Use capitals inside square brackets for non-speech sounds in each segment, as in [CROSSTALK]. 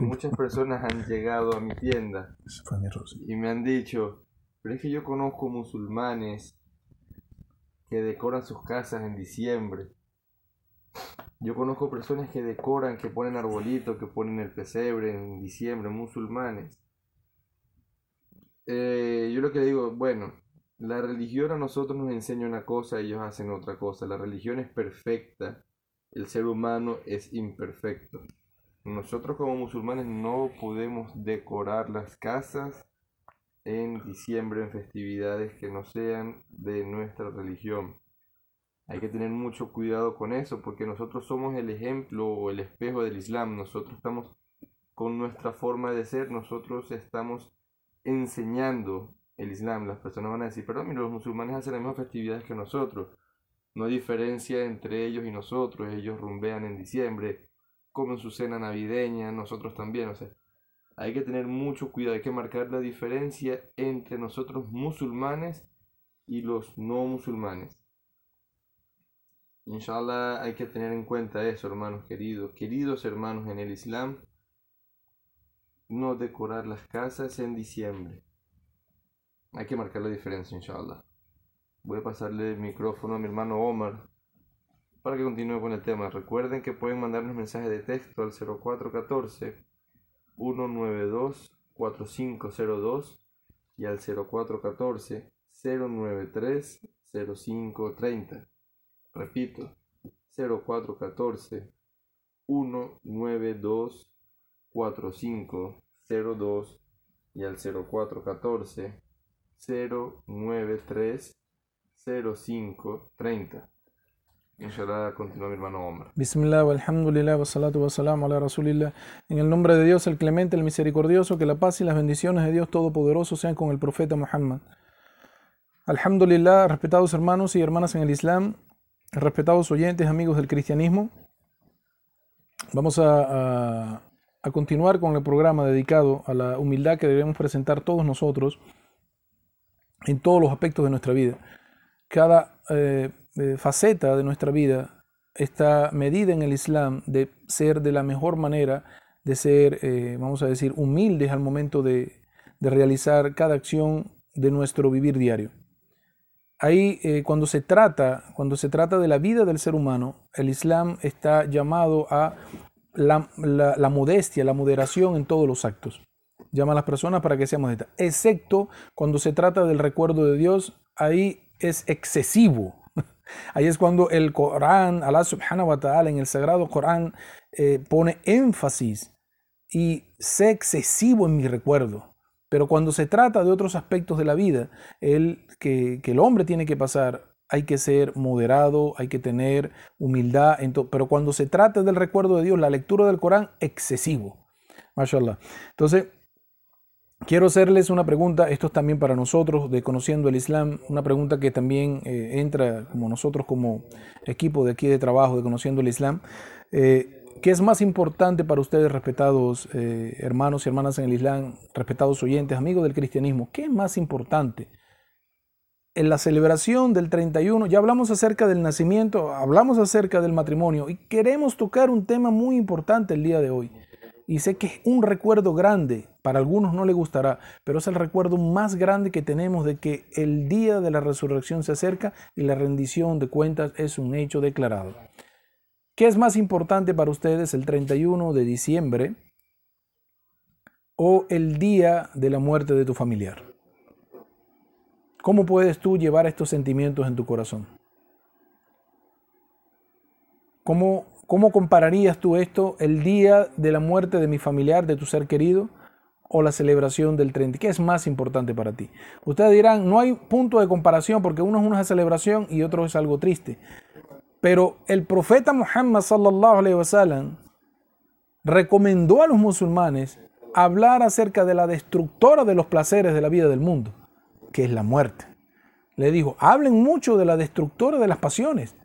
Muchas personas han llegado a mi tienda y me han dicho, pero es que yo conozco musulmanes que decoran sus casas en diciembre. Yo conozco personas que decoran, que ponen arbolitos, que ponen el pesebre en diciembre, musulmanes. Eh, yo lo que digo, bueno, la religión a nosotros nos enseña una cosa, ellos hacen otra cosa. La religión es perfecta, el ser humano es imperfecto. Nosotros como musulmanes no podemos decorar las casas en diciembre en festividades que no sean de nuestra religión. Hay que tener mucho cuidado con eso porque nosotros somos el ejemplo o el espejo del Islam. Nosotros estamos con nuestra forma de ser, nosotros estamos enseñando el Islam. Las personas van a decir, perdón, mira, los musulmanes hacen las mismas festividades que nosotros. No hay diferencia entre ellos y nosotros. Ellos rumbean en diciembre, comen su cena navideña, nosotros también. O sea, hay que tener mucho cuidado, hay que marcar la diferencia entre nosotros musulmanes y los no musulmanes. Inshallah hay que tener en cuenta eso, hermanos queridos. Queridos hermanos en el Islam, no decorar las casas en diciembre. Hay que marcar la diferencia, inshallah. Voy a pasarle el micrófono a mi hermano Omar para que continúe con el tema. Recuerden que pueden mandarnos mensajes de texto al 0414 192 4502 y al 0414 093 0530. Repito, 0414 192 4502 y al 0414 093 0530. Inshallah, continúa mi hermano Omar. Bismillah, ala rasulillah. En el nombre de Dios, el clemente, el misericordioso, que la paz y las bendiciones de Dios Todopoderoso sean con el profeta Muhammad. Alhamdulillah, respetados hermanos y hermanas en el Islam, respetados oyentes, amigos del cristianismo, vamos a, a continuar con el programa dedicado a la humildad que debemos presentar todos nosotros en todos los aspectos de nuestra vida. Cada eh, eh, faceta de nuestra vida está medida en el Islam de ser de la mejor manera, de ser, eh, vamos a decir, humildes al momento de, realizar cada acción de nuestro vivir diario. Ahí, cuando, se trata, cuando se trata de la vida del ser humano, el Islam está llamado a la, la modestia, la moderación en todos los actos llama a las personas para que sean modestas, excepto cuando se trata del recuerdo de Dios, ahí es excesivo. Ahí es cuando el Corán, Allah subhanahu wa ta'ala, en el sagrado Corán, eh, pone énfasis y sé excesivo en mi recuerdo. Pero cuando se trata de otros aspectos de la vida, el, que, el hombre tiene que pasar, hay que ser moderado, hay que tener humildad. pero cuando se trata del recuerdo de Dios, la lectura del Corán, excesivo. MashaAllah. Entonces, Quiero hacerles una pregunta, esto es también para nosotros de Conociendo el Islam, una pregunta que también eh, entra como nosotros como equipo de aquí de trabajo de Conociendo el Islam. Eh, ¿Qué es más importante para ustedes, respetados eh, hermanos y hermanas en el Islam, respetados oyentes, amigos del cristianismo? ¿Qué es más importante? En la celebración del 31, ya hablamos acerca del nacimiento, hablamos acerca del matrimonio y queremos tocar un tema muy importante el día de hoy. Y sé que es un recuerdo grande, para algunos no le gustará, pero es el recuerdo más grande que tenemos de que el día de la resurrección se acerca y la rendición de cuentas es un hecho declarado. ¿Qué es más importante para ustedes, el 31 de diciembre o el día de la muerte de tu familiar? ¿Cómo puedes tú llevar estos sentimientos en tu corazón? ¿Cómo ¿Cómo compararías tú esto, el día de la muerte de mi familiar, de tu ser querido, o la celebración del 30? ¿Qué es más importante para ti? Ustedes dirán, no hay punto de comparación porque uno es una celebración y otro es algo triste. Pero el profeta Muhammad sallallahu alaihi wasallam recomendó a los musulmanes hablar acerca de la destructora de los placeres de la vida del mundo, que es la muerte. Le dijo, hablen mucho de la destructora de las pasiones,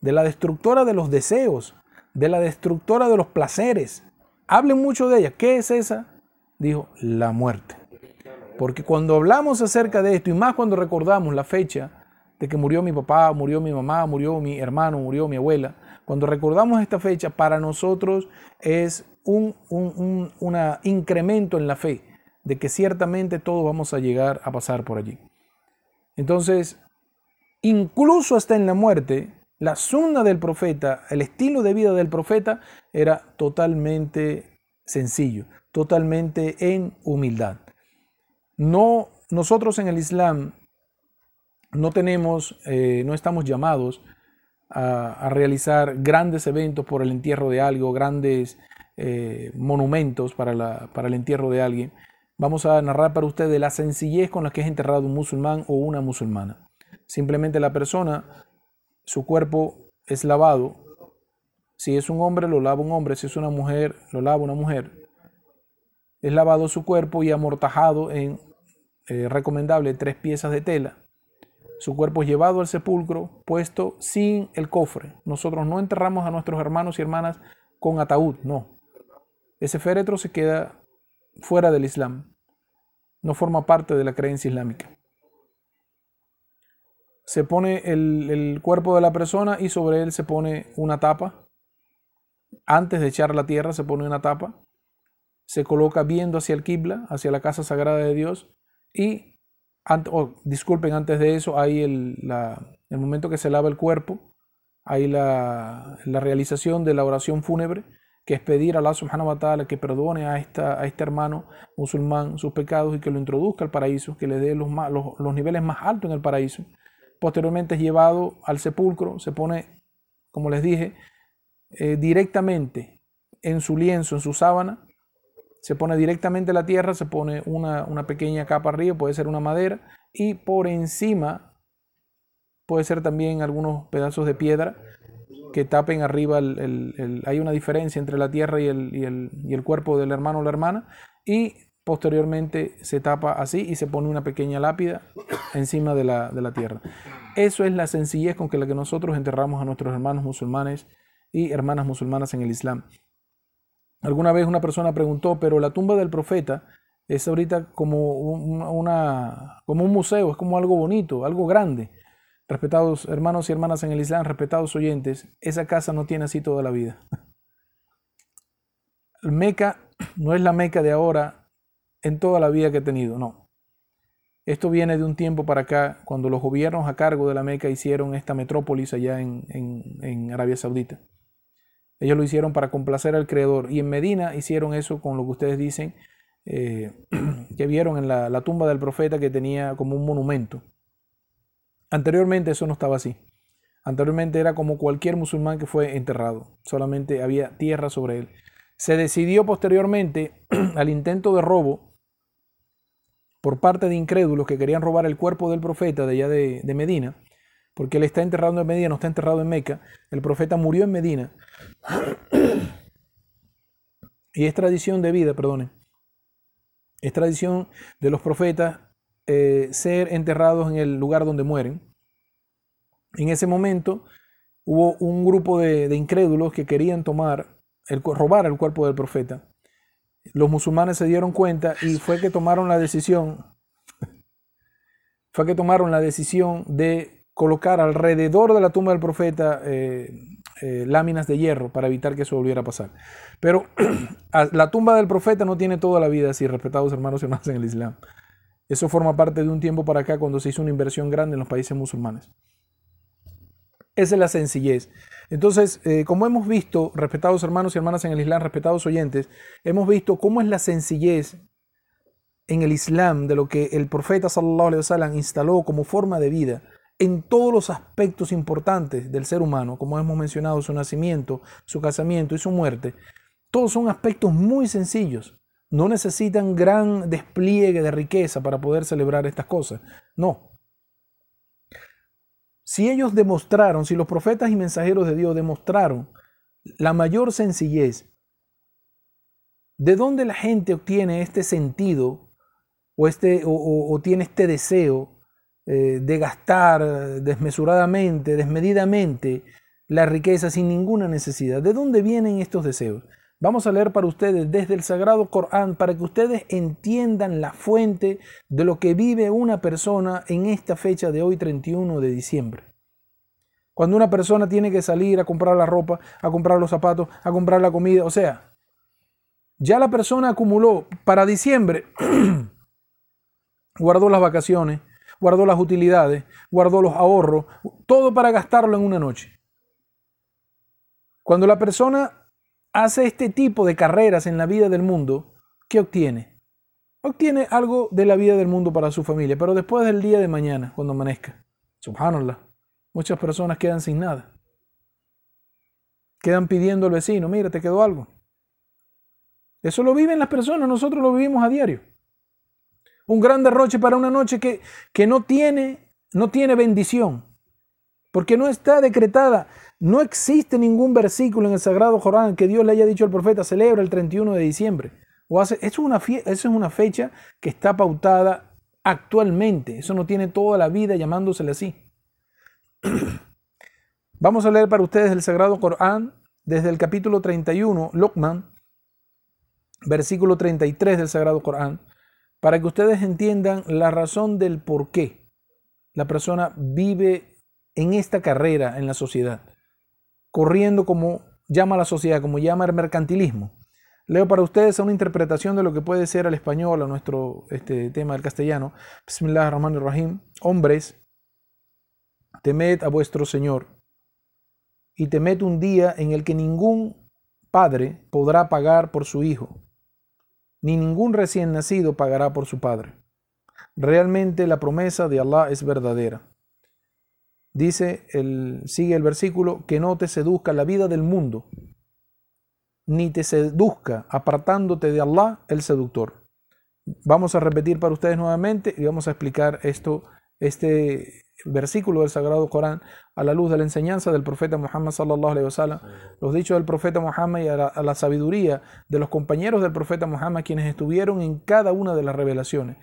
de la destructora de los deseos, de la destructora de los placeres. Hablen mucho de ella. ¿Qué es esa? Dijo, la muerte. Porque cuando hablamos acerca de esto, y más cuando recordamos la fecha de que murió mi papá, murió mi mamá, murió mi hermano, murió mi abuela, cuando recordamos esta fecha, para nosotros es un, un, incremento en la fe de que ciertamente todos vamos a llegar a pasar por allí. Entonces, incluso hasta en la muerte, la sunna del profeta, el estilo de vida del profeta era totalmente sencillo, totalmente en humildad. No, nosotros en el Islam no tenemos, eh, no estamos llamados a, realizar grandes eventos por el entierro de algo, grandes eh, monumentos para, para el entierro de alguien. Vamos a narrar para ustedes la sencillez con la que es enterrado un musulmán o una musulmana. Simplemente la persona, su cuerpo es lavado. Si es un hombre, lo lava un hombre. Si es una mujer, lo lava una mujer. Es lavado su cuerpo y amortajado en eh, recomendable tres piezas de tela su cuerpo es llevado al sepulcro, puesto sin el cofre. Nosotros no enterramos a nuestros hermanos y hermanas con ataúd, no. Ese féretro se queda fuera del Islam. No forma parte de la creencia islámica. Se pone el, el cuerpo de la persona y sobre él se pone una tapa. Antes de echar la tierra se pone una tapa. Se coloca viendo hacia el Qibla, hacia la casa sagrada de Dios, y disculpen, antes de eso hay el, el, momento que se lava el cuerpo, hay la, la, realización de la oración fúnebre, que es pedir a Allah subhanahu wa ta'ala que perdone a, esta, a este hermano musulmán sus pecados y que lo introduzca al paraíso, que le dé los, los, los niveles más altos en el paraíso. Posteriormente es llevado al sepulcro, se pone, como les dije, eh, directamente en su lienzo, en su sábana, se pone directamente la tierra, se pone una, pequeña capa arriba, puede ser una madera, y por encima puede ser también algunos pedazos de piedra que tapen arriba, el, hay una diferencia entre la tierra y el, y el, cuerpo del hermano o la hermana, y posteriormente se tapa así y se pone una pequeña lápida encima de la, de la tierra. Eso es la sencillez con que la que nosotros enterramos a nuestros hermanos musulmanes y hermanas musulmanas en el Islam. Alguna vez una persona preguntó, pero la tumba del profeta es ahorita como, como un museo, es como algo bonito, algo grande. Respetados hermanos y hermanas en el Islam, respetados oyentes, esa casa no tiene así toda la vida. Meca no es la Meca de ahora en toda la vida que he tenido, no. Esto viene de un tiempo para acá, cuando los gobiernos a cargo de la Meca hicieron esta metrópolis allá en, en Arabia Saudita. Ellos lo hicieron para complacer al Creador. Y en Medina hicieron eso con lo que ustedes dicen, eh, [CLEARS THROAT] que vieron en la, tumba del profeta que tenía como un monumento. Anteriormente eso no estaba así. Anteriormente era como cualquier musulmán que fue enterrado. Solamente había tierra sobre él. Se decidió posteriormente [CLEARS THROAT] al intento de robo por parte de incrédulos que querían robar el cuerpo del profeta de allá de, de Medina porque él está enterrado en Medina, no está enterrado en Meca. El profeta murió en Medina. [CLEARS THROAT] Y es tradición de vida, perdone. Es tradición de los profetas eh, ser enterrados en el lugar donde mueren. En ese momento hubo un grupo de, incrédulos que querían tomar, el, robar el cuerpo del profeta. Los musulmanes se dieron cuenta y fue que tomaron la decisión, fue que tomaron la decisión de colocar alrededor de la tumba del profeta eh, eh, láminas de hierro para evitar que eso volviera a pasar. Pero [CLEARS THROAT] la tumba del profeta no tiene toda la vida así, respetados hermanos y hermanas en el Islam. Eso forma parte de un tiempo para acá cuando se hizo una inversión grande en los países musulmanes. Esa es la sencillez. Entonces, eh, como hemos visto, respetados hermanos y hermanas en el Islam, respetados oyentes, hemos visto cómo es la sencillez en el Islam de lo que el profeta sallallahu alaihi wasallam instaló como forma de vida en todos los aspectos importantes del ser humano, como hemos mencionado, su nacimiento, su casamiento y su muerte, todos son aspectos muy sencillos. No necesitan gran despliegue de riqueza para poder celebrar estas cosas. No. Si ellos demostraron, si los profetas y mensajeros de Dios demostraron la mayor sencillez, ¿de dónde la gente obtiene este sentido o, este, o, tiene este deseo eh, de gastar desmesuradamente, desmedidamente la riqueza sin ninguna necesidad. ¿De dónde vienen estos deseos? Vamos a leer para ustedes desde el Sagrado Corán para que ustedes entiendan la fuente de lo que vive una persona en esta fecha de hoy 31 de diciembre. Cuando una persona tiene que salir a comprar la ropa, a comprar los zapatos, a comprar la comida, o sea, Ya la persona acumuló para diciembre, [CLEARS THROAT] guardó las vacaciones, guardó las utilidades, guardó los ahorros, todo para gastarlo en una noche. Cuando la persona hace este tipo de carreras en la vida del mundo, ¿qué obtiene? Obtiene algo de la vida del mundo para su familia, pero después del día de mañana, cuando amanezca, subhanallah, muchas personas quedan sin nada. Quedan pidiendo al vecino, mira, te quedó algo. Eso lo viven las personas, nosotros lo vivimos a diario. Un gran derroche para una noche que, que no, tiene, no tiene bendición, porque no está decretada. No existe ningún versículo en el Sagrado Corán que Dios le haya dicho al profeta, celebra el 31 de diciembre. O hace, eso, es una eso es una fecha que está pautada actualmente. Eso no tiene toda la vida llamándosele así. [CLEARS THROAT] Vamos a leer para ustedes el Sagrado Corán desde el capítulo 31, Luqman, versículo 33 del Sagrado Corán, para que ustedes entiendan la razón del por qué la persona vive en esta carrera en la sociedad, corriendo como llama la sociedad, como llama el mercantilismo. Leo para ustedes una interpretación de lo que puede ser al español, a nuestro este, tema del castellano. Bismillah ar-Rahman rahim Hombres, temed a vuestro Señor y temed un día en el que ningún padre podrá pagar por su hijo, ni ningún recién nacido pagará por su padre. Realmente la promesa de Allah es verdadera. Dice, el, sigue el versículo, que no te seduzca la vida del mundo, ni te seduzca apartándote de Allah el seductor. Vamos a repetir para ustedes nuevamente y vamos a explicar esto, este versículo del Sagrado Corán a la luz de la enseñanza del profeta Muhammad sallallahu alaihi wasallam, los dichos del profeta Muhammad y a la, a la, sabiduría de los compañeros del profeta Muhammad quienes estuvieron en cada una de las revelaciones.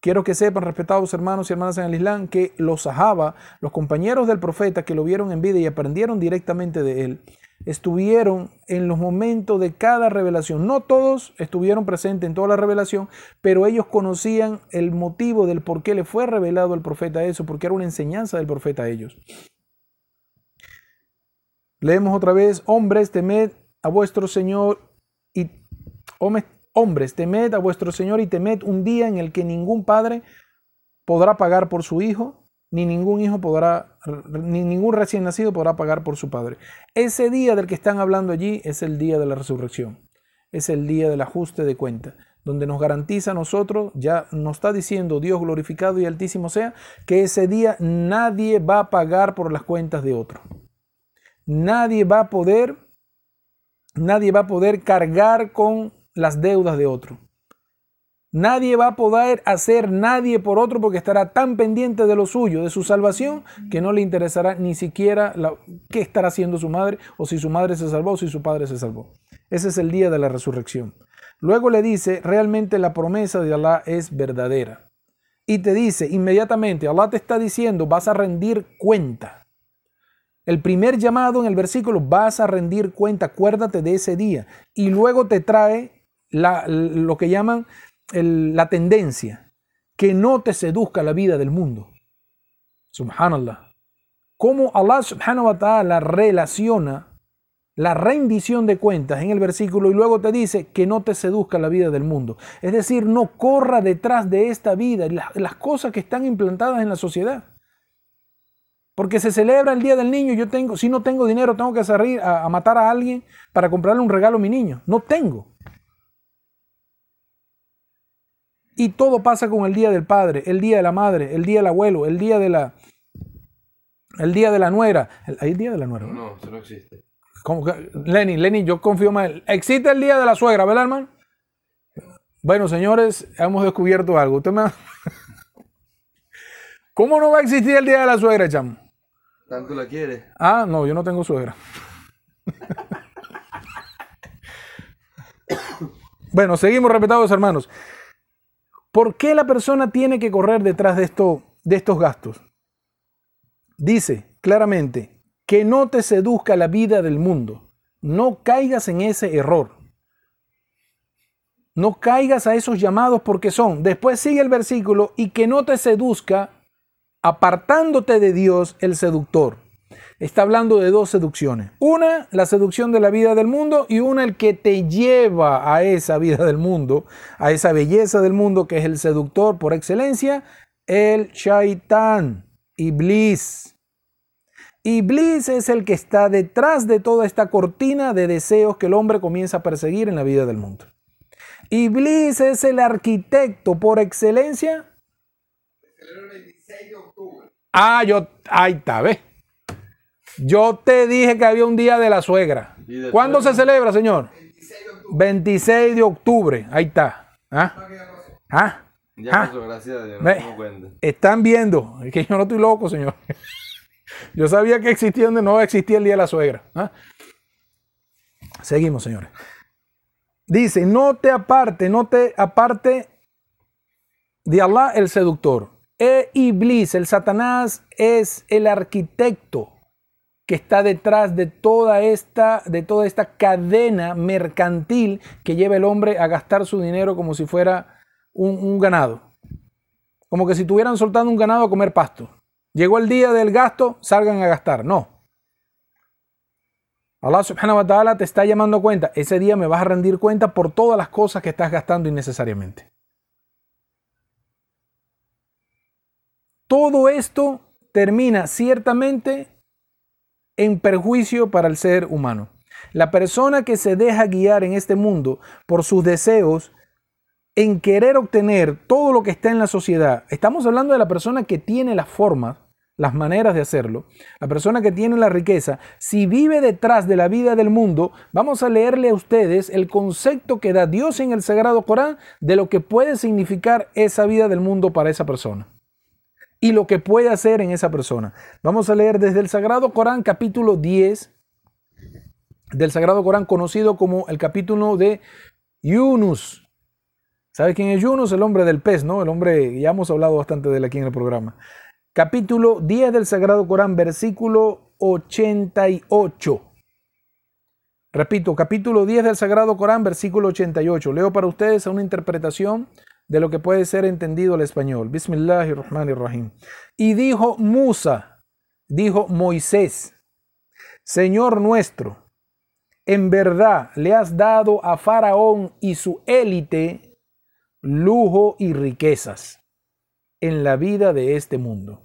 Quiero que sepan, respetados hermanos y hermanas en el Islam, que los sahaba, los compañeros del profeta que lo vieron en vida y aprendieron directamente de él, estuvieron en los momentos de cada revelación. No todos estuvieron presentes en toda la revelación, pero ellos conocían el motivo del por qué le fue revelado al profeta eso, porque era una enseñanza del profeta a ellos. Leemos otra vez, hombres, temed a vuestro Señor y hombres, temed a vuestro Señor y temed un día en el que ningún padre podrá pagar por su hijo, ni ningún hijo podrá, ni ningún recién nacido podrá pagar por su padre. Ese día del que están hablando allí es el día de la resurrección, es el día del ajuste de cuenta, donde nos garantiza a nosotros, ya nos está diciendo Dios glorificado y altísimo sea, que ese día nadie va a pagar por las cuentas de otro. Nadie va a poder, nadie va a poder cargar con las deudas de otro. Nadie va a poder hacer nadie por otro porque estará tan pendiente de lo suyo, de su salvación, que no le interesará ni siquiera qué estará haciendo su madre o si su madre se salvó o si su padre se salvó. Ese es el día de la resurrección. Luego le dice, realmente la promesa de Allah es verdadera. Y te dice inmediatamente, Allah te está diciendo, vas a rendir cuenta. El primer llamado en el versículo, vas a rendir cuenta, acuérdate de ese día. Y luego te trae lo que llaman la tendencia, que no te seduzca la vida del mundo. Subhanallah. Cómo Allah subhanahu wa ta'ala relaciona la rendición de cuentas en el versículo y luego te dice que no te seduzca la vida del mundo. Es decir, no corra detrás de esta vida, las, las cosas que están implantadas en la sociedad. Porque se celebra el Día del Niño, yo tengo, si no tengo dinero, tengo que salir a, a matar a alguien para comprarle un regalo a mi niño. No tengo. Y todo pasa con el día del padre, el día de la madre, el día del abuelo, el día de la, el día de la nuera. ¿Hay el día de la nuera? No, eso no existe. ¿Cómo que? Lenny, Lenny, yo confío más. Existe el día de la suegra, ¿verdad, hermano? Bueno, señores, hemos descubierto algo. Usted me... [LAUGHS] ¿Cómo no va a existir el día de la suegra, chamo? ¿Tanto la quiere? Ah, no, yo no tengo suegra. [LAUGHS] bueno, seguimos respetados hermanos. ¿Por qué la persona tiene que correr detrás de, esto, de estos gastos? Dice claramente, que no te seduzca la vida del mundo. No caigas en ese error. No caigas a esos llamados porque son. Después sigue el versículo y que no te seduzca apartándote de Dios el seductor. Está hablando de dos seducciones. Una, la seducción de la vida del mundo y una, el que te lleva a esa vida del mundo, a esa belleza del mundo que es el seductor por excelencia, el shaitán, Iblis. Iblis es el que está detrás de toda esta cortina de deseos que el hombre comienza a perseguir en la vida del mundo. Iblis es el arquitecto por excelencia. Ah, yo, ahí está, ¿ves? Yo te dije que había un día de la suegra. ¿Cuándo se celebra, señor? 26 de octubre. Ahí está. ¿Ah? ¿Ah? Ya Ah. pasó, gracias a Dios, no me. Están viendo, es que yo no estoy loco, señor. [LAUGHS] Yo sabía que existía donde no existía el día de la suegra. ¿ah? Seguimos, señores. Dice, no te aparte, no te aparte de Allah el seductor. E Iblis, el Satanás, es el arquitecto que está detrás de toda esta, de toda esta cadena mercantil que lleva el hombre a gastar su dinero como si fuera un, ganado. Como que si estuvieran soltando un ganado a comer pasto. Llegó el día del gasto, salgan a gastar. No. Allah subhanahu wa ta'ala te está llamando cuenta. Ese día me vas a rendir cuenta por todas las cosas que estás gastando innecesariamente. Todo esto termina ciertamente en perjuicio para el ser humano. La persona que se deja guiar en este mundo por sus deseos en querer obtener todo lo que está en la sociedad, estamos hablando de la persona que tiene las formas, las maneras de hacerlo, la persona que tiene la riqueza, si vive detrás de la vida del mundo, vamos a leerle a ustedes el concepto que da Dios en el Sagrado Corán de lo que puede significar esa vida del mundo para esa persona y lo que puede hacer en esa persona. Vamos a leer desde el Sagrado Corán capítulo 10 del Sagrado Corán conocido como el capítulo de Yunus. ¿Sabe quién es Yunus? El hombre del pez, ¿no? El hombre, ya hemos hablado bastante de él aquí en el programa. Capítulo 10 del Sagrado Corán, versículo 88. Repito, capítulo 10 del Sagrado Corán, versículo 88. Leo para ustedes una interpretación de lo que puede ser entendido al español. Bismillahirrahmanirrahim. Y dijo Musa, dijo Moisés, Señor nuestro, en verdad le has dado a Faraón y su élite lujo y riquezas en la vida de este mundo.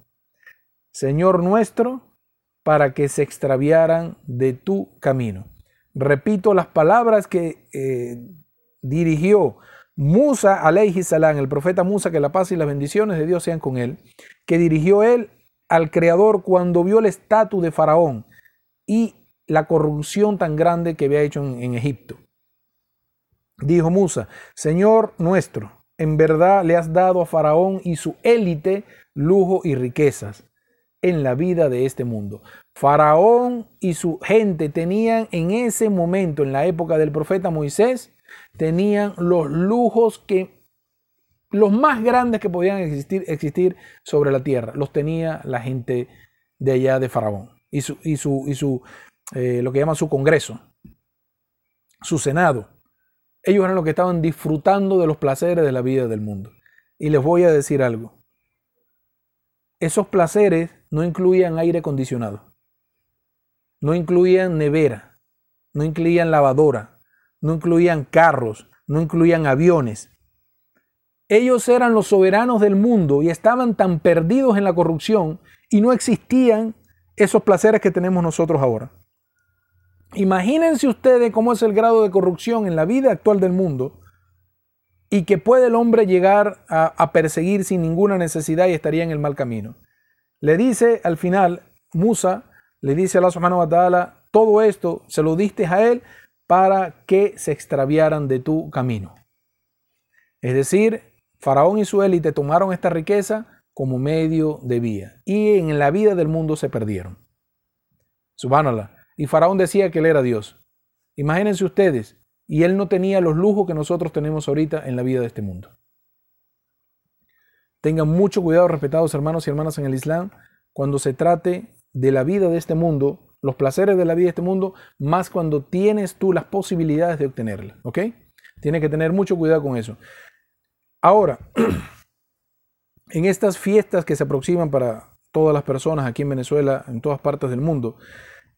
Señor nuestro, para que se extraviaran de tu camino. Repito las palabras que eh, dirigió Musa alayhi salam, el profeta Musa, que la paz y las bendiciones de Dios sean con él, que dirigió él al Creador cuando vio el estatus de Faraón y la corrupción tan grande que había hecho en, en Egipto. Dijo Musa, Señor nuestro, en verdad le has dado a Faraón y su élite lujo y riquezas en la vida de este mundo. Faraón y su gente tenían en ese momento, en la época del profeta Moisés, tenían los lujos que los más grandes que podían existir, existir sobre la tierra. Los tenía la gente de allá de Faraón y su, y su, y su eh, lo que llaman su congreso, su senado. Ellos eran los que estaban disfrutando de los placeres de la vida del mundo. Y les voy a decir algo. Esos placeres no incluían aire acondicionado, no incluían nevera, no incluían lavadora, no incluían carros, no incluían aviones. Ellos eran los soberanos del mundo y estaban tan perdidos en la corrupción y no existían esos placeres que tenemos nosotros ahora. Imagínense ustedes cómo es el grado de corrupción en la vida actual del mundo y que puede el hombre llegar a, perseguir sin ninguna necesidad y estaría en el mal camino. Le dice al final, Musa, le dice a Allah subhanahu wa todo esto se lo diste a él para que se extraviaran de tu camino. Es decir, Faraón y su élite tomaron esta riqueza como medio de vía y en la vida del mundo se perdieron. Subhanallah. Y Faraón decía que él era Dios. Imagínense ustedes, y él no tenía los lujos que nosotros tenemos ahorita en la vida de este mundo. Tengan mucho cuidado, respetados hermanos y hermanas en el Islam, cuando se trate de la vida de este mundo, los placeres de la vida de este mundo, más cuando tienes tú las posibilidades de obtenerla. ¿Ok? Tienes que tener mucho cuidado con eso. Ahora, [CLEARS THROAT] en estas fiestas que se aproximan para, todas las personas aquí en Venezuela, en todas partes del mundo.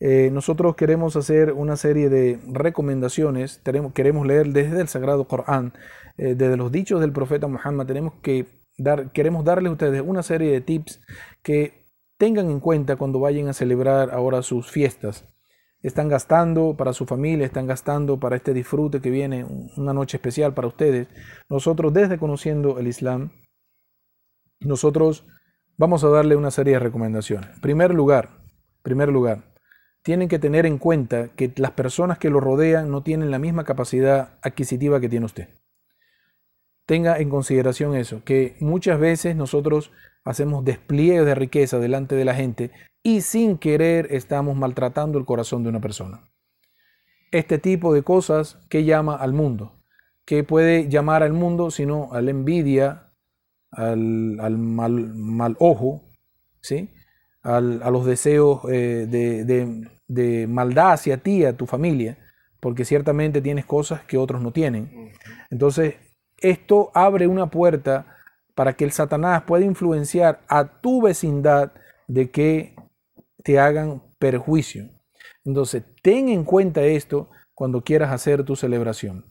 Eh, nosotros queremos hacer una serie de recomendaciones, queremos leer desde el Sagrado Corán, eh, desde los dichos del profeta Muhammad, tenemos que dar, queremos darles a ustedes una serie de tips que tengan en cuenta cuando vayan a celebrar ahora sus fiestas. Están gastando para su familia, están gastando para este disfrute que viene, una noche especial para ustedes. Nosotros, desde conociendo el Islam, nosotros vamos a darle una serie de recomendaciones. Primer lugar, primer lugar, tienen que tener en cuenta que las personas que lo rodean no tienen la misma capacidad adquisitiva que tiene usted. Tenga en consideración eso, que muchas veces nosotros hacemos despliegues de riqueza delante de la gente y sin querer estamos maltratando el corazón de una persona. Este tipo de cosas que llama al mundo, que puede llamar al mundo sino a la envidia, al, mal, mal, ojo, ¿sí? a los deseos eh, de, de, maldad hacia ti, a tu familia, porque ciertamente tienes cosas que otros no tienen. Entonces, esto abre una puerta para que el Satanás pueda influenciar a tu vecindad de que te hagan perjuicio. Entonces, ten en cuenta esto cuando quieras hacer tu celebración.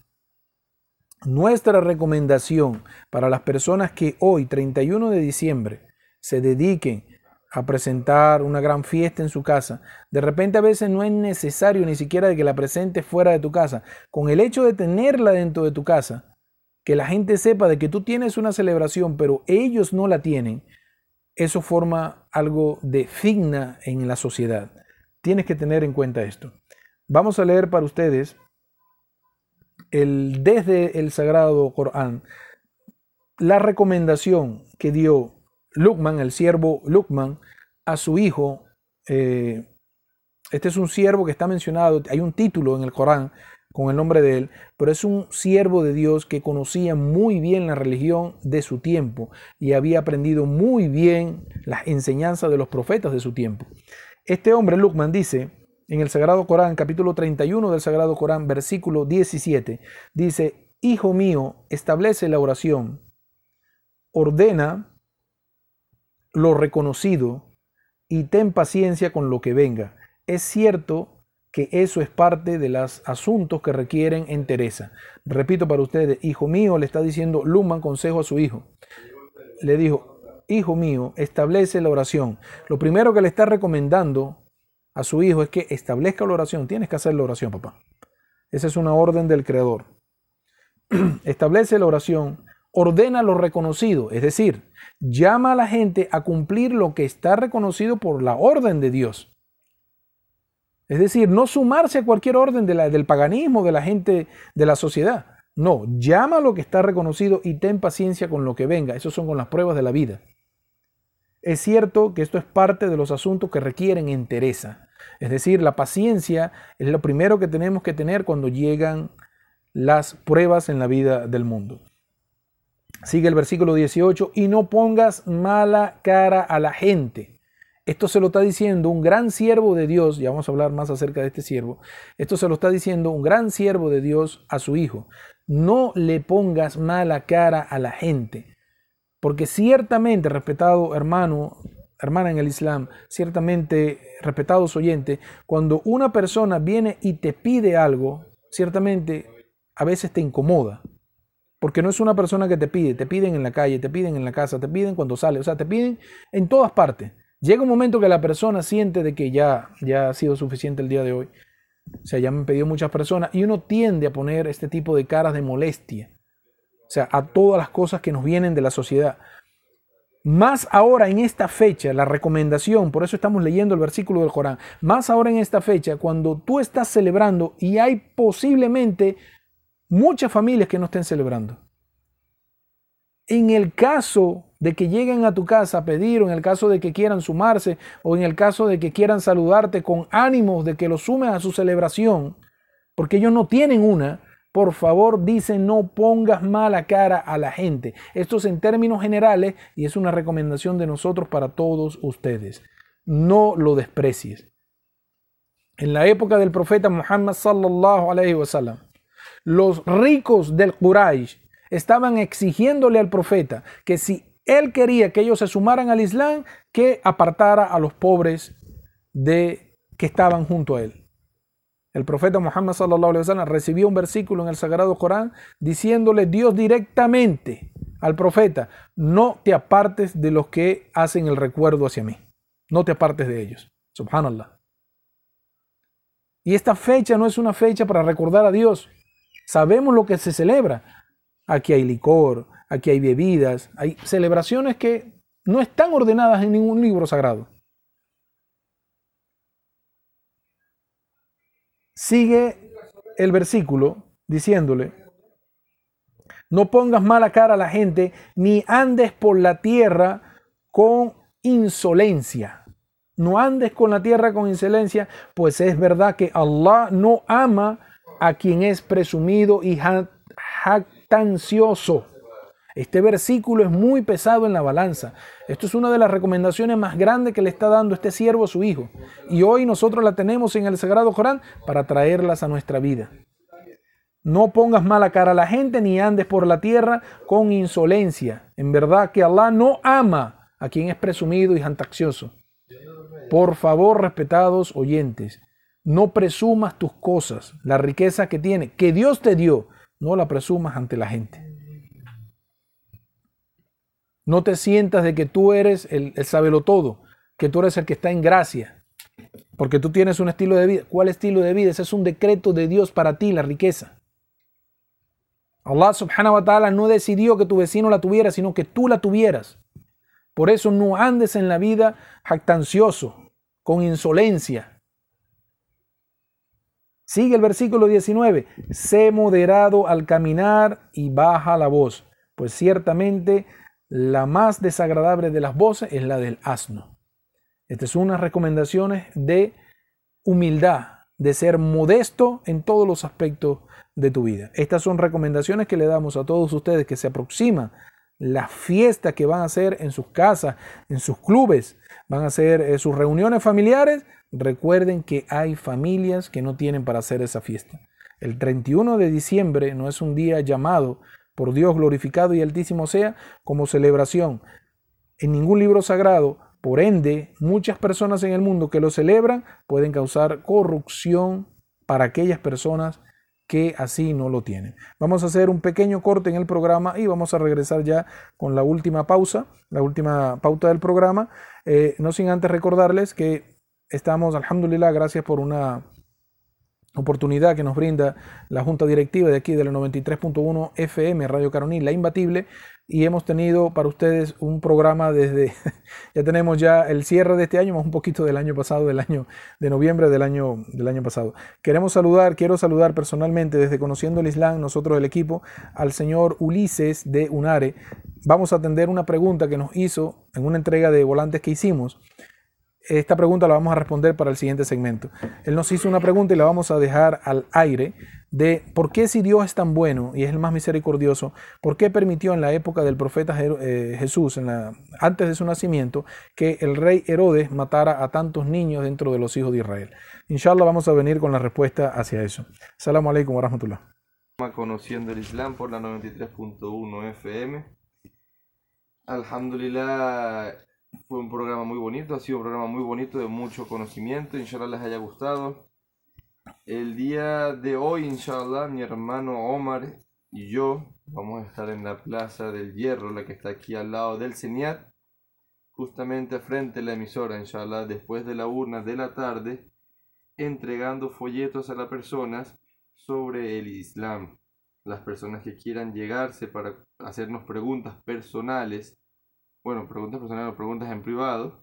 Nuestra recomendación para las personas que hoy, 31 de diciembre, se dediquen a presentar una gran fiesta en su casa. De repente a veces no es necesario ni siquiera de que la presentes fuera de tu casa. Con el hecho de tenerla dentro de tu casa, que la gente sepa de que tú tienes una celebración, pero ellos no la tienen, eso forma algo de figna en la sociedad. Tienes que tener en cuenta esto. Vamos a leer para ustedes el, desde el Sagrado Corán la recomendación que dio Lukman, el siervo Lukman, a su hijo. Eh, este es un siervo que está mencionado, hay un título en el Corán con el nombre de él, pero es un siervo de Dios que conocía muy bien la religión de su tiempo y había aprendido muy bien las enseñanzas de los profetas de su tiempo. Este hombre, Lukman, dice en el Sagrado Corán, capítulo 31 del Sagrado Corán, versículo 17, dice, Hijo mío, establece la oración, ordena lo reconocido y ten paciencia con lo que venga. Es cierto que eso es parte de los asuntos que requieren entereza. Repito para ustedes, hijo mío, le está diciendo Luman consejo a su hijo. Le dijo, hijo mío, establece la oración. Lo primero que le está recomendando a su hijo es que establezca la oración. Tienes que hacer la oración, papá. Esa es una orden del Creador. [CLEARS THROAT] establece la oración, ordena lo reconocido, es decir, llama a la gente a cumplir lo que está reconocido por la orden de Dios. Es decir, no sumarse a cualquier orden del paganismo, de la gente, de la sociedad. No, llama a lo que está reconocido y ten paciencia con lo que venga. Esos son con las pruebas de la vida. Es cierto que esto es parte de los asuntos que requieren entereza. Es decir, la paciencia es lo primero que tenemos que tener cuando llegan las pruebas en la vida del mundo. Sigue el versículo 18, y no pongas mala cara a la gente. Esto se lo está diciendo un gran siervo de Dios, ya vamos a hablar más acerca de este siervo, esto se lo está diciendo un gran siervo de Dios a su hijo. No le pongas mala cara a la gente, porque ciertamente, respetado hermano, hermana en el Islam, ciertamente, respetados oyentes, cuando una persona viene y te pide algo, ciertamente a veces te incomoda. Porque no es una persona que te pide, te piden en la calle, te piden en la casa, te piden cuando sale, o sea, te piden en todas partes. Llega un momento que la persona siente de que ya, ya ha sido suficiente el día de hoy. O sea, ya me han pedido muchas personas y uno tiende a poner este tipo de caras de molestia. O sea, a todas las cosas que nos vienen de la sociedad. Más ahora en esta fecha, la recomendación, por eso estamos leyendo el versículo del Corán, más ahora en esta fecha, cuando tú estás celebrando y hay posiblemente muchas familias que no estén celebrando. En el caso de que lleguen a tu casa a pedir, o en el caso de que quieran sumarse, o en el caso de que quieran saludarte con ánimos de que lo sumen a su celebración, porque ellos no tienen una, por favor dice no pongas mala cara a la gente. Esto es en términos generales y es una recomendación de nosotros para todos ustedes. No lo desprecies. En la época del profeta Muhammad sallallahu alaihi wasallam, los ricos del Quraysh estaban exigiéndole al profeta que si él quería que ellos se sumaran al Islam que apartara a los pobres de que estaban junto a él. El profeta Muhammad sallallahu alaihi wasallam recibió un versículo en el Sagrado Corán diciéndole Dios directamente al profeta, no te apartes de los que hacen el recuerdo hacia mí. No te apartes de ellos. Subhanallah. Y esta fecha no es una fecha para recordar a Dios. Sabemos lo que se celebra. Aquí hay licor, aquí hay bebidas, hay celebraciones que no están ordenadas en ningún libro sagrado. Sigue el versículo diciéndole, no pongas mala cara a la gente, ni andes por la tierra con insolencia. No andes con la tierra con insolencia, pues es verdad que Allah no ama a quien es presumido y jactancioso. Este versículo es muy pesado en la balanza. Esto es una de las recomendaciones más grandes que le está dando este siervo a su hijo. Y hoy nosotros la tenemos en el Sagrado Corán para traerlas a nuestra vida. No pongas mala cara a la gente ni andes por la tierra con insolencia. En verdad que Allah no ama a quien es presumido y jantaccioso. Por favor, respetados oyentes, no presumas tus cosas, la riqueza que tiene, que Dios te dio, no la presumas ante la gente. No te sientas de que tú eres el, el sabelo todo, que tú eres el que está en gracia, porque tú tienes un estilo de vida. ¿Cuál estilo de vida? Ese es un decreto de Dios para ti, la riqueza. Allah subhanahu wa ta'ala no decidió que tu vecino la tuviera, sino que tú la tuvieras. Por eso no andes en la vida jactancioso, con insolencia. Sigue el versículo 19. Sé moderado al caminar y baja la voz, pues ciertamente la más desagradable de las voces es la del asno. Estas son unas recomendaciones de humildad, de ser modesto en todos los aspectos de tu vida. Estas son recomendaciones que le damos a todos ustedes que se aproximan las fiestas que van a hacer en sus casas, en sus clubes, van a hacer eh, sus reuniones familiares. Recuerden que hay familias que no tienen para hacer esa fiesta. El 31 de diciembre no es un día llamado por Dios glorificado y altísimo sea como celebración en ningún libro sagrado. Por ende, muchas personas en el mundo que lo celebran pueden causar corrupción para aquellas personas que así no lo tienen. Vamos a hacer un pequeño corte en el programa y vamos a regresar ya con la última pausa, la última pauta del programa. Eh, no sin antes recordarles que estamos, alhamdulillah, gracias por una oportunidad que nos brinda la Junta Directiva de aquí de la 93.1 FM Radio Caroní, La Imbatible, y hemos tenido para ustedes un programa desde, [LAUGHS] ya tenemos ya el cierre de este año, más un poquito del año pasado, del año de noviembre del año, del año pasado. Queremos saludar, quiero saludar personalmente desde Conociendo el Islam, nosotros el equipo, al señor Ulises de UNARE. Vamos a atender una pregunta que nos hizo en una entrega de volantes que hicimos esta pregunta la vamos a responder para el siguiente segmento. Él nos hizo una pregunta y la vamos a dejar al aire de por qué si Dios es tan bueno y es el más misericordioso, por qué permitió en la época del profeta eh, Jesús, antes de su nacimiento, que el rey Herodes matara a tantos niños dentro de los hijos de Israel. Inshallah vamos a venir con la respuesta hacia eso. Salam alaikum wa rahmatullah. Conociendo el Islam por la 93.1 FM. Alhamdulillah fue un programa muy bonito, ha sido un programa muy bonito de mucho conocimiento, inshallah les haya gustado. El día de hoy, inshallah, mi hermano Omar y yo vamos a estar en la Plaza del Hierro, la que está aquí al lado del CENIAT, justamente frente a la emisora, inshallah, después de la urna de la tarde, entregando folletos a las personas sobre el Islam. Las personas que quieran llegarse para hacernos preguntas personales bueno, preguntas personales o preguntas en privado.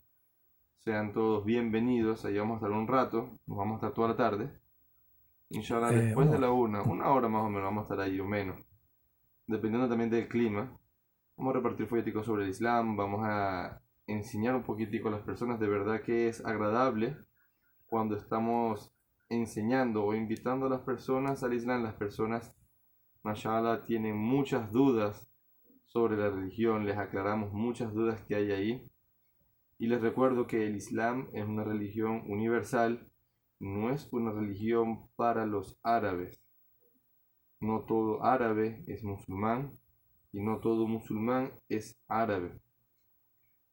Sean todos bienvenidos. Ahí vamos a estar un rato. Nos vamos a estar toda la tarde. Inshallah, eh, después de la una, una hora más o menos vamos a estar ahí o menos. Dependiendo también del clima. Vamos a repartir folleticos sobre el Islam. Vamos a enseñar un poquitico a las personas de verdad que es agradable cuando estamos enseñando o invitando a las personas al Islam. Las personas, mashallah, tienen muchas dudas sobre la religión, les aclaramos muchas dudas que hay ahí y les recuerdo que el Islam es una religión universal, no es una religión para los árabes. No todo árabe es musulmán y no todo musulmán es árabe.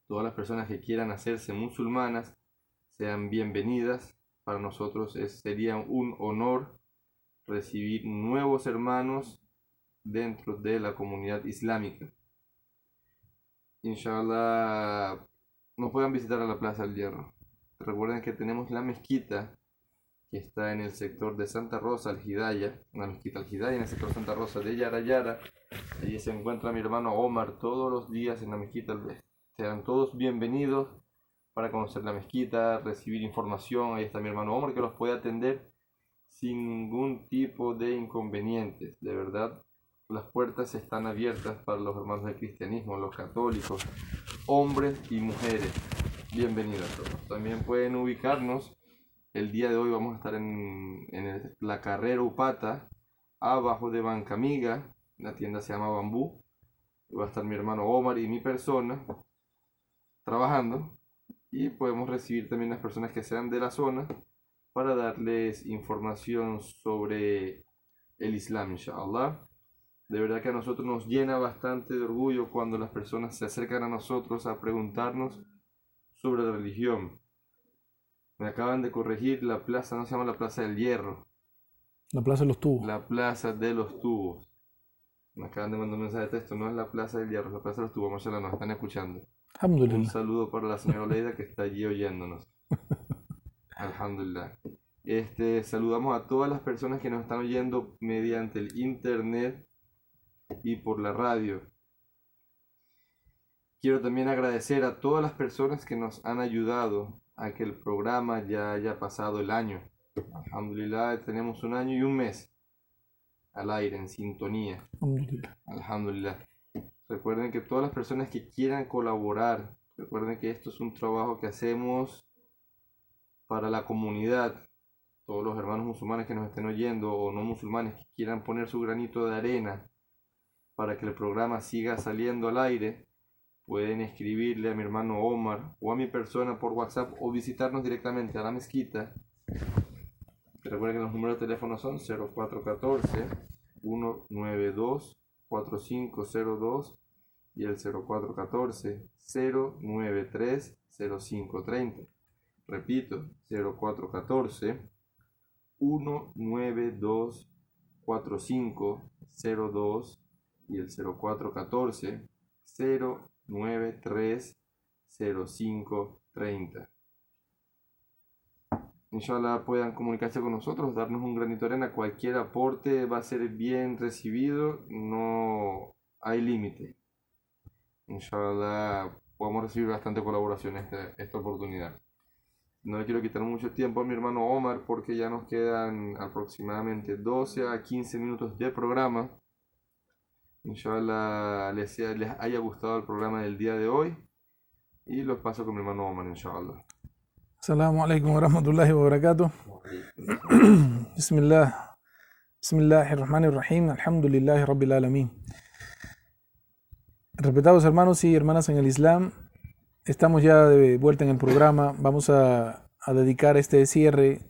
Todas las personas que quieran hacerse musulmanas sean bienvenidas. Para nosotros es, sería un honor recibir nuevos hermanos dentro de la comunidad islámica. Inshallah nos puedan visitar a la Plaza del Hierro. Recuerden que tenemos la mezquita que está en el sector de Santa Rosa, al Hidaya, la mezquita al Hidaya, en el sector Santa Rosa de Yara Yara. Allí se encuentra mi hermano Omar todos los días en la mezquita. Sean todos bienvenidos para conocer la mezquita, recibir información. Ahí está mi hermano Omar que los puede atender sin ningún tipo de inconvenientes. De verdad, las puertas están abiertas para los hermanos del cristianismo, los católicos, hombres y mujeres. Bienvenidos a todos. También pueden ubicarnos. El día de hoy vamos a estar en, la carrera Upata, abajo de Banca Amiga. La tienda se llama Bambú. Va a estar mi hermano Omar y mi persona trabajando. Y podemos recibir también las personas que sean de la zona para darles información sobre el Islam, inshallah. De verdad que a nosotros nos llena bastante de orgullo cuando las personas se acercan a nosotros a preguntarnos sobre la religión. Me acaban de corregir, la plaza no se llama la Plaza del Hierro. La Plaza de los Tubos. La Plaza de los Tubos. Me acaban de mandar un mensaje de texto, no es la Plaza del Hierro, es la Plaza de los Tubos. Mashallah, nos están escuchando. Un saludo para la señora Leida que está allí oyéndonos. [LAUGHS] Alhamdulillah. Este, saludamos a todas las personas que nos están oyendo mediante el internet y por la radio. Quiero también agradecer a todas las personas que nos han ayudado a que el programa ya haya pasado el año. Alhamdulillah, tenemos un año y un mes al aire, en sintonía. Alhamdulillah. Recuerden que todas las personas que quieran colaborar, recuerden que esto es un trabajo que hacemos para la comunidad. Todos los hermanos musulmanes que nos estén oyendo o no musulmanes que quieran poner su granito de arena para que el programa siga saliendo al aire, pueden escribirle a mi hermano Omar o a mi persona por WhatsApp o visitarnos directamente a la mezquita. Recuerden que los números de teléfono son 0414 192 4502 y el 0414 093 0530. Repito, 0414 192 4502 y el 0414 093 0530. Inshallah puedan comunicarse con nosotros, darnos un granito de arena, cualquier aporte va a ser bien recibido, no hay límite. Inshallah podemos recibir bastante colaboración esta, esta oportunidad. No le quiero quitar mucho tiempo a mi hermano Omar porque ya nos quedan aproximadamente 12 a 15 minutos de programa. Inshallah les, les haya gustado el programa del día de hoy. Y los paso con mi hermano Omar, inshallah. Assalamu alaikum wa rahmatullahi wa barakatuh. Bismillah. Bismillahirrahmanirrahim. Alhamdulillahi rabbil alamin. Respetados hermanos y hermanas en el Islam, estamos ya de vuelta en el programa. Vamos a, a dedicar este cierre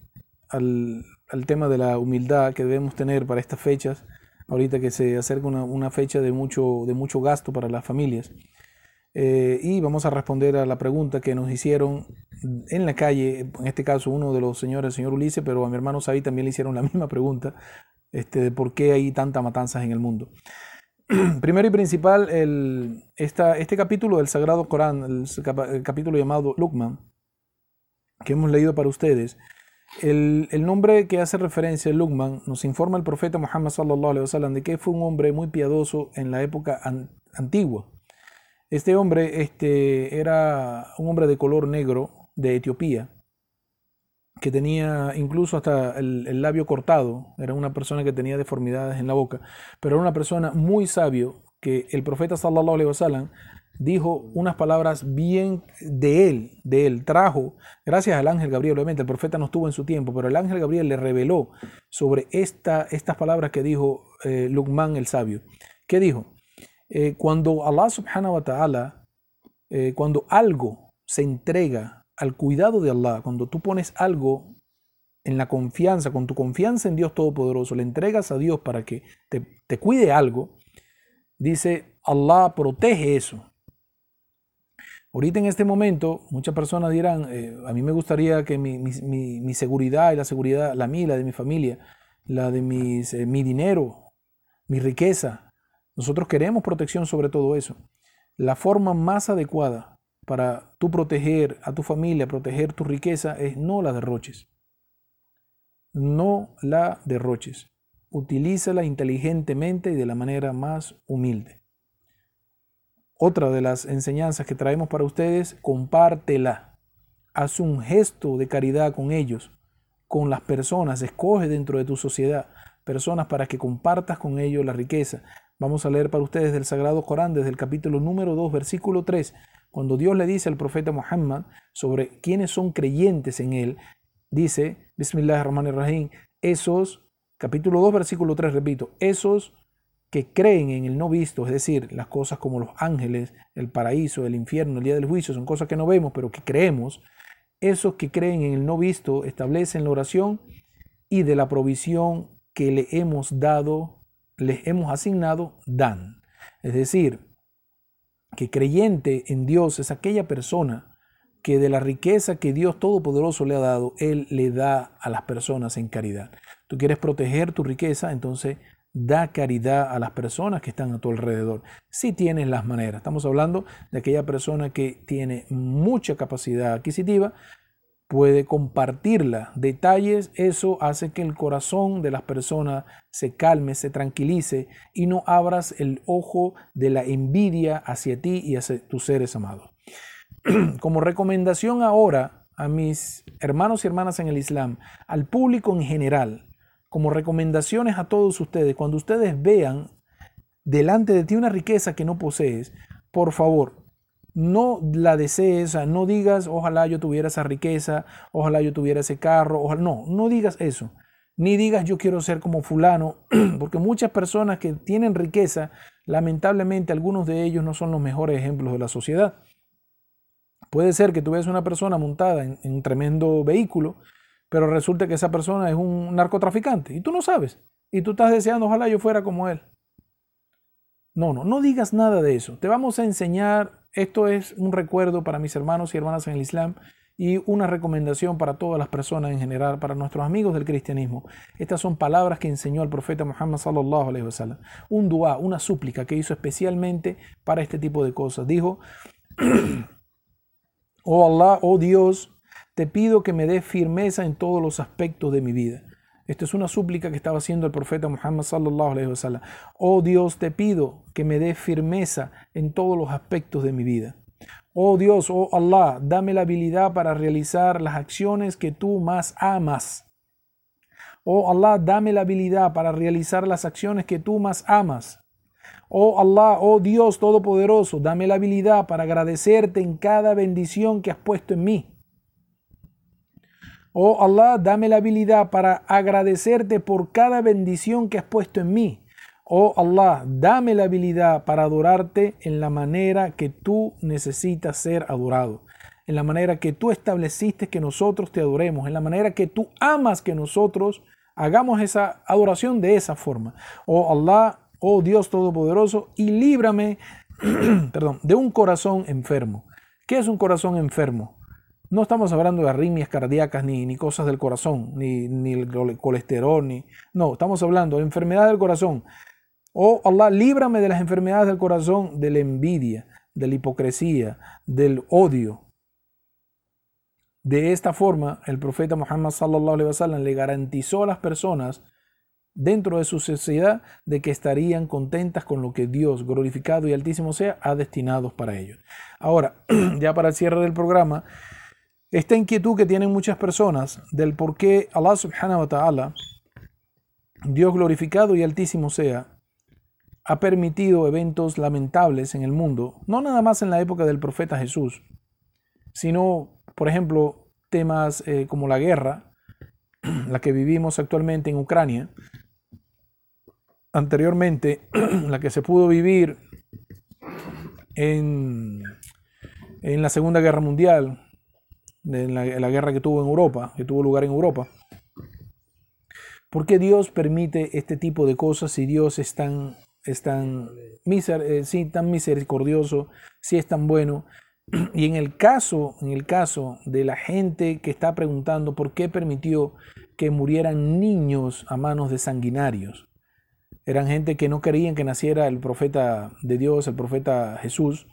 al, al tema de la humildad que debemos tener para estas fechas ahorita que se acerca una, una fecha de mucho, de mucho gasto para las familias. Eh, y vamos a responder a la pregunta que nos hicieron en la calle, en este caso uno de los señores, el señor Ulises, pero a mi hermano Sabi también le hicieron la [LAUGHS] misma pregunta, este, por qué hay tanta matanzas en el mundo. [CLEARS THROAT] Primero y principal, el, esta, este capítulo del Sagrado Corán, el, capítulo llamado Lukman, que hemos leído para ustedes, el, nombre que hace referencia a Luqman nos informa el profeta Muhammad sallallahu alaihi wasallam de que fue un hombre muy piadoso en la época antigua. Este hombre este, era un hombre de color negro de Etiopía, que tenía incluso hasta el, el, labio cortado, era una persona que tenía deformidades en la boca, pero era una persona muy sabio que el profeta sallallahu alaihi wasallam dijo unas palabras bien de él, de él, trajo, gracias al ángel Gabriel, obviamente el profeta no estuvo en su tiempo, pero el ángel Gabriel le reveló sobre esta, estas palabras que dijo eh, el sabio. ¿Qué dijo? Eh, cuando Allah subhanahu wa ta'ala, eh, cuando algo se entrega al cuidado de Allah, cuando tú pones algo en la confianza, con tu confianza en Dios Todopoderoso, le entregas a Dios para que te, te cuide algo, dice Allah protege eso Ahorita en este momento, muchas personas dirán, eh, a mí me gustaría que mi, seguridad y la seguridad, la mía, la de mi familia, la de eh, mi dinero, mi riqueza, nosotros queremos protección sobre todo eso. La forma más adecuada para tú proteger a tu familia, proteger tu riqueza, es no la derroches. No la derroches. Utilízala inteligentemente y de la manera más humilde. Otra de las enseñanzas que traemos para ustedes, compártela. Haz un gesto de caridad con ellos, con las personas. Escoge dentro de tu sociedad personas para que compartas con ellos la riqueza. Vamos a leer para ustedes del Sagrado Corán desde el capítulo número 2, versículo 3 cuando Dios le dice al profeta Muhammad sobre quiénes son creyentes en él, dice, Bismillahirrahmanirrahim, esos, capítulo 2, versículo 3, repito, esos que creen en el no visto, es decir, las cosas como los ángeles, el paraíso, el infierno, el día del juicio, son cosas que no vemos, pero que creemos, esos que creen en el no visto establecen la oración y de la provisión que le hemos dado, les hemos asignado, dan. Es decir, que creyente en Dios es aquella persona que de la riqueza que Dios Todopoderoso le ha dado, Él le da a las personas en caridad. Tú quieres proteger tu riqueza, entonces da caridad a las personas que están a tu alrededor. Si tienes las maneras. Estamos hablando de aquella persona que tiene mucha capacidad adquisitiva, puede compartirla. Detalles, eso hace que el corazón de las personas se calme, se tranquilice y no abras el ojo de la envidia hacia ti y hacia tus seres amados. [CLEARS THROAT] Como recomendación ahora a mis hermanos y hermanas en el Islam, al público en general, como recomendaciones a todos ustedes, cuando ustedes vean delante de ti una riqueza que no posees, por favor, no la desees, no digas, ojalá yo tuviera esa riqueza, ojalá yo tuviera ese carro, ojalá, no, no digas eso. Ni digas yo quiero ser como fulano, [CLEARS THROAT] porque muchas personas que tienen riqueza, lamentablemente algunos de ellos no son los mejores ejemplos de la sociedad. Puede ser que tú veas una persona montada en, en un tremendo vehículo, pero resulta que esa persona es un narcotraficante y tú no sabes. Y tú estás deseando, ojalá yo fuera como él. No, no, no digas nada de eso. Te vamos a enseñar esto es un recuerdo para mis hermanos y hermanas en el Islam y una recomendación para todas las personas en general, para nuestros amigos del cristianismo. Estas son palabras que enseñó el profeta Muhammad sallallahu alaihi wasallam. Un dua, una súplica que hizo especialmente para este tipo de cosas. Dijo: [CLEARS THROAT] Oh Allah, oh Dios, te pido que me des firmeza en todos los aspectos de mi vida. Esta es una súplica que estaba haciendo el profeta Muhammad sallallahu alaihi wasallam. Oh Dios, te pido que me dé firmeza en todos los aspectos de mi vida. Oh Dios, oh Allah, dame la habilidad para realizar las acciones que tú más amas. Oh Allah, dame la habilidad para realizar las acciones que tú más amas. Oh Allah, oh Dios Todopoderoso, dame la habilidad para agradecerte en cada bendición que has puesto en mí. Oh Allah, dame la habilidad para agradecerte por cada bendición que has puesto en mí. Oh Allah, dame la habilidad para adorarte en la manera que tú necesitas ser adorado, en la manera que tú estableciste que nosotros te adoremos, en la manera que tú amas que nosotros hagamos esa adoración de esa forma. Oh Allah, oh Dios Todopoderoso, y líbrame, [CLEARS THROAT] perdón, de un corazón enfermo. ¿Qué es un corazón enfermo? No estamos hablando de arritmias cardíacas ni, ni cosas del corazón, ni, ni el colesterol, ni... No, estamos hablando de enfermedad del corazón. Oh Allah, líbrame de las enfermedades del corazón, de la envidia, de la hipocresía, del odio. De esta forma, el profeta Muhammad sallallahu alaihi wasallam le garantizó a las personas dentro de su sociedad de que estarían contentas con lo que Dios, glorificado y altísimo sea, ha destinado para ellos. Ahora, [CLEARS THROAT] ya para el cierre del programa, esta inquietud que tienen muchas personas del por qué Allah subhanahu wa ta'ala, Dios glorificado y altísimo sea, ha permitido eventos lamentables en el mundo, no nada más en la época del profeta Jesús, sino, por ejemplo, temas eh, como la guerra, [CLEARS THROAT] la que vivimos actualmente en Ucrania, anteriormente, [CLEARS THROAT] la que se pudo vivir en, en la Segunda Guerra Mundial, de la, guerra que tuvo en Europa, que tuvo lugar en Europa. ¿Por qué Dios permite este tipo de cosas si Dios es tan, es tan, eh, tan misericordioso, si es tan bueno? Y en el caso, en el caso de la gente que está preguntando por qué permitió que murieran niños a manos de sanguinarios, eran gente que no querían que naciera el profeta de Dios, el profeta Jesús,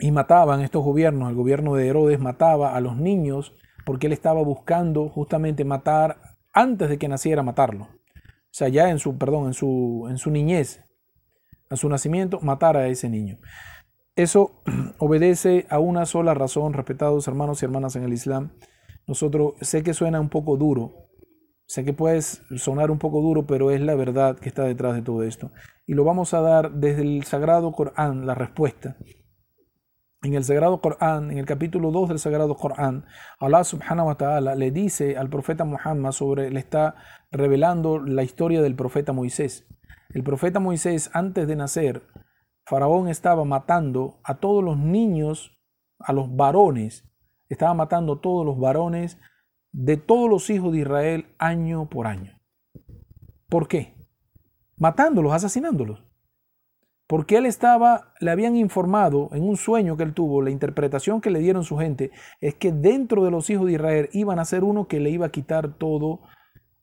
y mataban estos gobiernos. El gobierno de Herodes mataba a los niños porque él estaba buscando justamente matar antes de que naciera, matarlo. O sea, ya en su, perdón, en su, en su niñez, a su nacimiento, matar a ese niño. Eso [CLEARS THROAT] obedece a una sola razón, respetados hermanos y hermanas en el Islam. Nosotros, sé que suena un poco duro, sé que puede sonar un poco duro, pero es la verdad que está detrás de todo esto. Y lo vamos a dar desde el Sagrado Corán, la respuesta. En el Sagrado Corán, en el capítulo 2 del Sagrado Corán, Allah subhanahu wa ta'ala le dice al profeta Muhammad sobre, le está revelando la historia del profeta Moisés. El profeta Moisés, antes de nacer, Faraón estaba matando a todos los niños, a los varones, estaba matando a todos los varones de todos los hijos de Israel año por año. ¿Por qué? Matándolos, asesinándolos. Porque él estaba, le habían informado en un sueño que él tuvo, la interpretación que le dieron su gente, es que dentro de los hijos de Israel iban a ser uno que le iba a quitar todo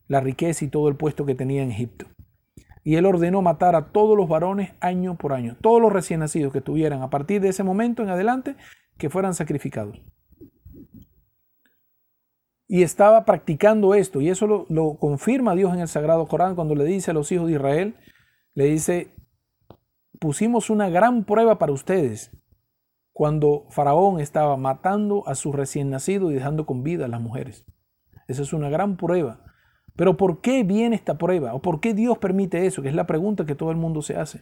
la riqueza y todo el puesto que tenía en Egipto. Y él ordenó matar a todos los varones año por año, todos los recién nacidos que tuvieran a partir de ese momento en adelante, que fueran sacrificados. Y estaba practicando esto, y eso lo, lo confirma Dios en el Sagrado Corán cuando le dice a los hijos de Israel, le dice, pusimos una gran prueba para ustedes cuando Faraón estaba matando a sus recién nacidos y dejando con vida a las mujeres. Esa es una gran prueba. Pero ¿por qué viene esta prueba? ¿O por qué Dios permite eso? Que es la pregunta que todo el mundo se hace.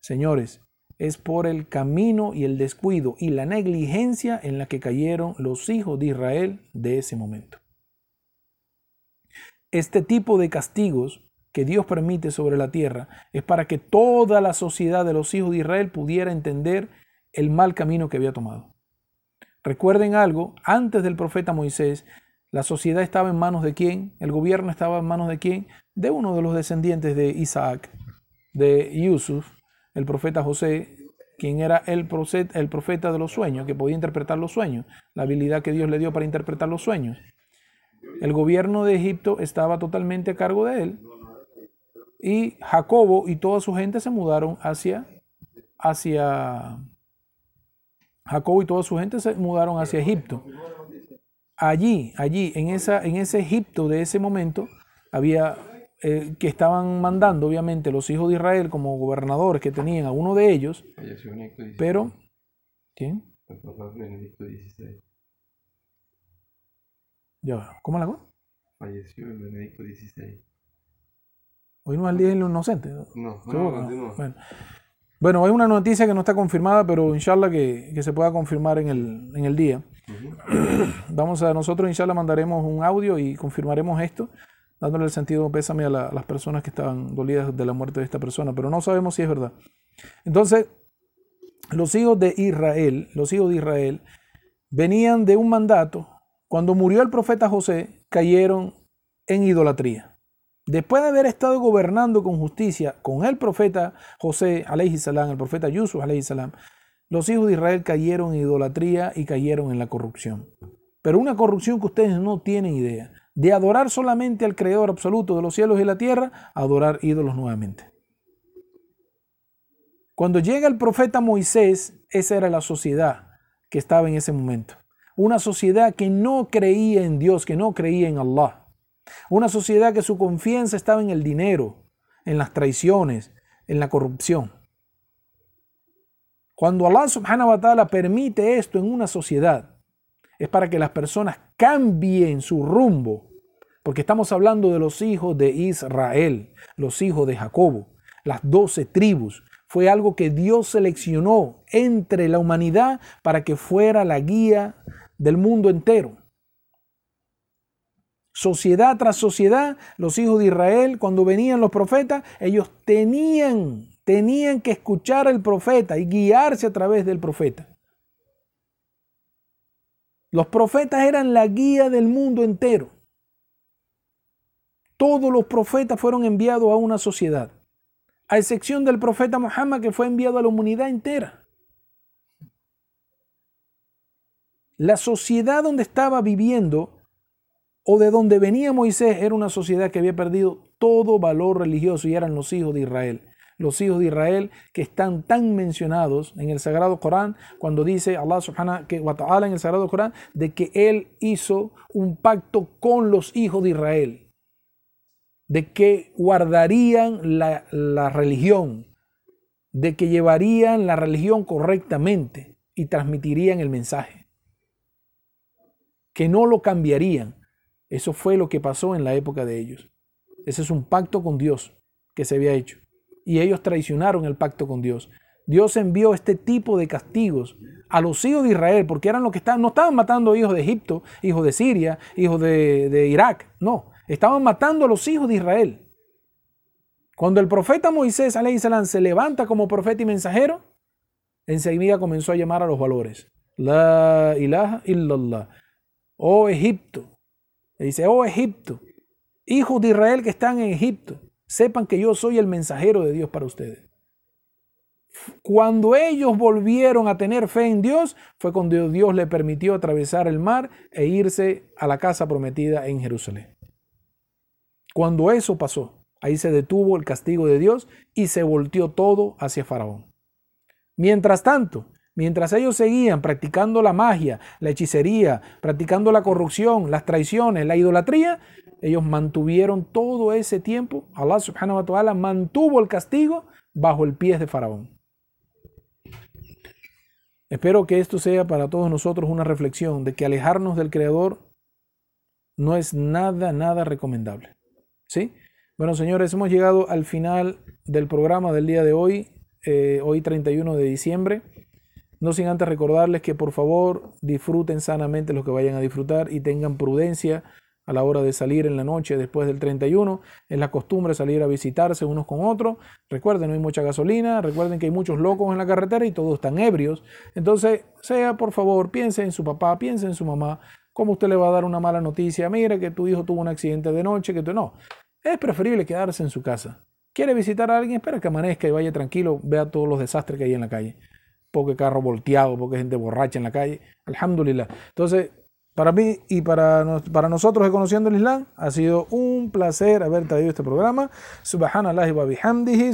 Señores, es por el camino y el descuido y la negligencia en la que cayeron los hijos de Israel de ese momento. Este tipo de castigos que Dios permite sobre la tierra es para que toda la sociedad de los hijos de Israel pudiera entender el mal camino que había tomado. Recuerden algo, antes del profeta Moisés, la sociedad estaba en manos de quién, el gobierno estaba en manos de quién, de uno de los descendientes de Isaac, de Yusuf, el profeta José, quien era el profeta, de los sueños, que podía interpretar los sueños, la habilidad que Dios le dio para interpretar los sueños. El gobierno de Egipto estaba totalmente a cargo de él y Jacobo y toda su gente se mudaron hacia, hacia Jacobo y toda su gente se mudaron hacia Egipto. Allí, allí, en, esa, en ese Egipto de ese momento, había eh, que estaban mandando, obviamente, los hijos de Israel como gobernadores que tenían a uno de ellos. Pero, ¿quién? Ya, ¿cómo la hago? Falleció el Benedicto XVI. Hoy no es el día de los inocentes. No, no, Bueno. bueno, hay una noticia que no está confirmada, pero inshallah que, que se pueda confirmar en el, en el día. [CLEARS THROAT] Vamos a, nosotros inshallah mandaremos un audio y confirmaremos esto, dándole el sentido pésame a, las personas que estaban dolidas de la muerte de esta persona, pero no sabemos si es verdad. Entonces, los hijos de Israel, los hijos de Israel, venían de un mandato. Cuando murió el profeta José, cayeron en idolatría. Después de haber estado gobernando con justicia con el profeta José, salam, el profeta Yusuf, salam, los hijos de Israel cayeron en idolatría y cayeron en la corrupción. Pero una corrupción que ustedes no tienen idea. De adorar solamente al Creador absoluto de los cielos y la tierra, adorar ídolos nuevamente. Cuando llega el profeta Moisés, esa era la sociedad que estaba en ese momento. Una sociedad que no creía en Dios, que no creía en Allah. Una sociedad que su confianza estaba en el dinero, en las traiciones, en la corrupción. Cuando Allah subhanahu wa ta'ala permite esto en una sociedad, es para que las personas cambien su rumbo. Porque estamos hablando de los hijos de Israel, los hijos de Jacobo, las doce tribus. Fue algo que Dios seleccionó entre la humanidad para que fuera la guía del mundo entero. Sociedad tras sociedad, los hijos de Israel, cuando venían los profetas, ellos tenían, tenían que escuchar al profeta y guiarse a través del profeta. Los profetas eran la guía del mundo entero. Todos los profetas fueron enviados a una sociedad, a excepción del profeta Muhammad que fue enviado a la humanidad entera. La sociedad donde estaba viviendo o de donde venía Moisés era una sociedad que había perdido todo valor religioso y eran los hijos de Israel. Los hijos de Israel que están tan mencionados en el Sagrado Corán cuando dice Allah subhanahu wa ta'ala en el Sagrado Corán de que Él hizo un pacto con los hijos de Israel de que guardarían la, la religión, de que llevarían la religión correctamente y transmitirían el mensaje, que no lo cambiarían. Eso fue lo que pasó en la época de ellos. Ese es un pacto con Dios que se había hecho. Y ellos traicionaron el pacto con Dios. Dios envió este tipo de castigos a los hijos de Israel, porque eran los que estaban, no estaban matando hijos de Egipto, hijos de Siria, hijos de, de Irak, no, estaban matando a los hijos de Israel. Cuando el profeta Moisés se levanta como profeta y mensajero, enseguida comenzó a llamar a los valores. La ilaha illallah. Oh Egipto. Le dice, oh Egipto, hijos de Israel que están en Egipto, sepan que yo soy el mensajero de Dios para ustedes. Cuando ellos volvieron a tener fe en Dios, fue cuando Dios le permitió atravesar el mar e irse a la casa prometida en Jerusalén. Cuando eso pasó, ahí se detuvo el castigo de Dios y se volteó todo hacia Faraón. Mientras tanto, mientras ellos seguían practicando la magia, la hechicería, practicando la corrupción, las traiciones, la idolatría, ellos mantuvieron todo ese tiempo, Allah subhanahu wa ta'ala mantuvo el castigo bajo el pie de Faraón. Espero que esto sea para todos nosotros una reflexión de que alejarnos del Creador no es nada, nada recomendable. ¿Sí? Bueno, señores, hemos llegado al final del programa del día de hoy, eh, hoy 31 de diciembre. No sin antes recordarles que por favor disfruten sanamente los que vayan a disfrutar y tengan prudencia a la hora de salir en la noche después del 31. Es la costumbre salir a visitarse unos con otros. Recuerden, no hay mucha gasolina. Recuerden que hay muchos locos en la carretera y todos están ebrios. Entonces, sea por favor, piense en su papá, piense en su mamá. ¿Cómo usted le va a dar una mala noticia? Mira que tu hijo tuvo un accidente de noche, que no. Es preferible quedarse en su casa. ¿Quiere visitar a alguien? Espera que amanezca y vaya tranquilo, vea todos los desastres que hay en la calle. Porque carro volteado, porque gente borracha en la calle. Alhamdulillah. Entonces, para mí y para, para nosotros de Conociendo el Islam, ha sido un placer haber traído este programa. Subhanallah wa bihamdihi.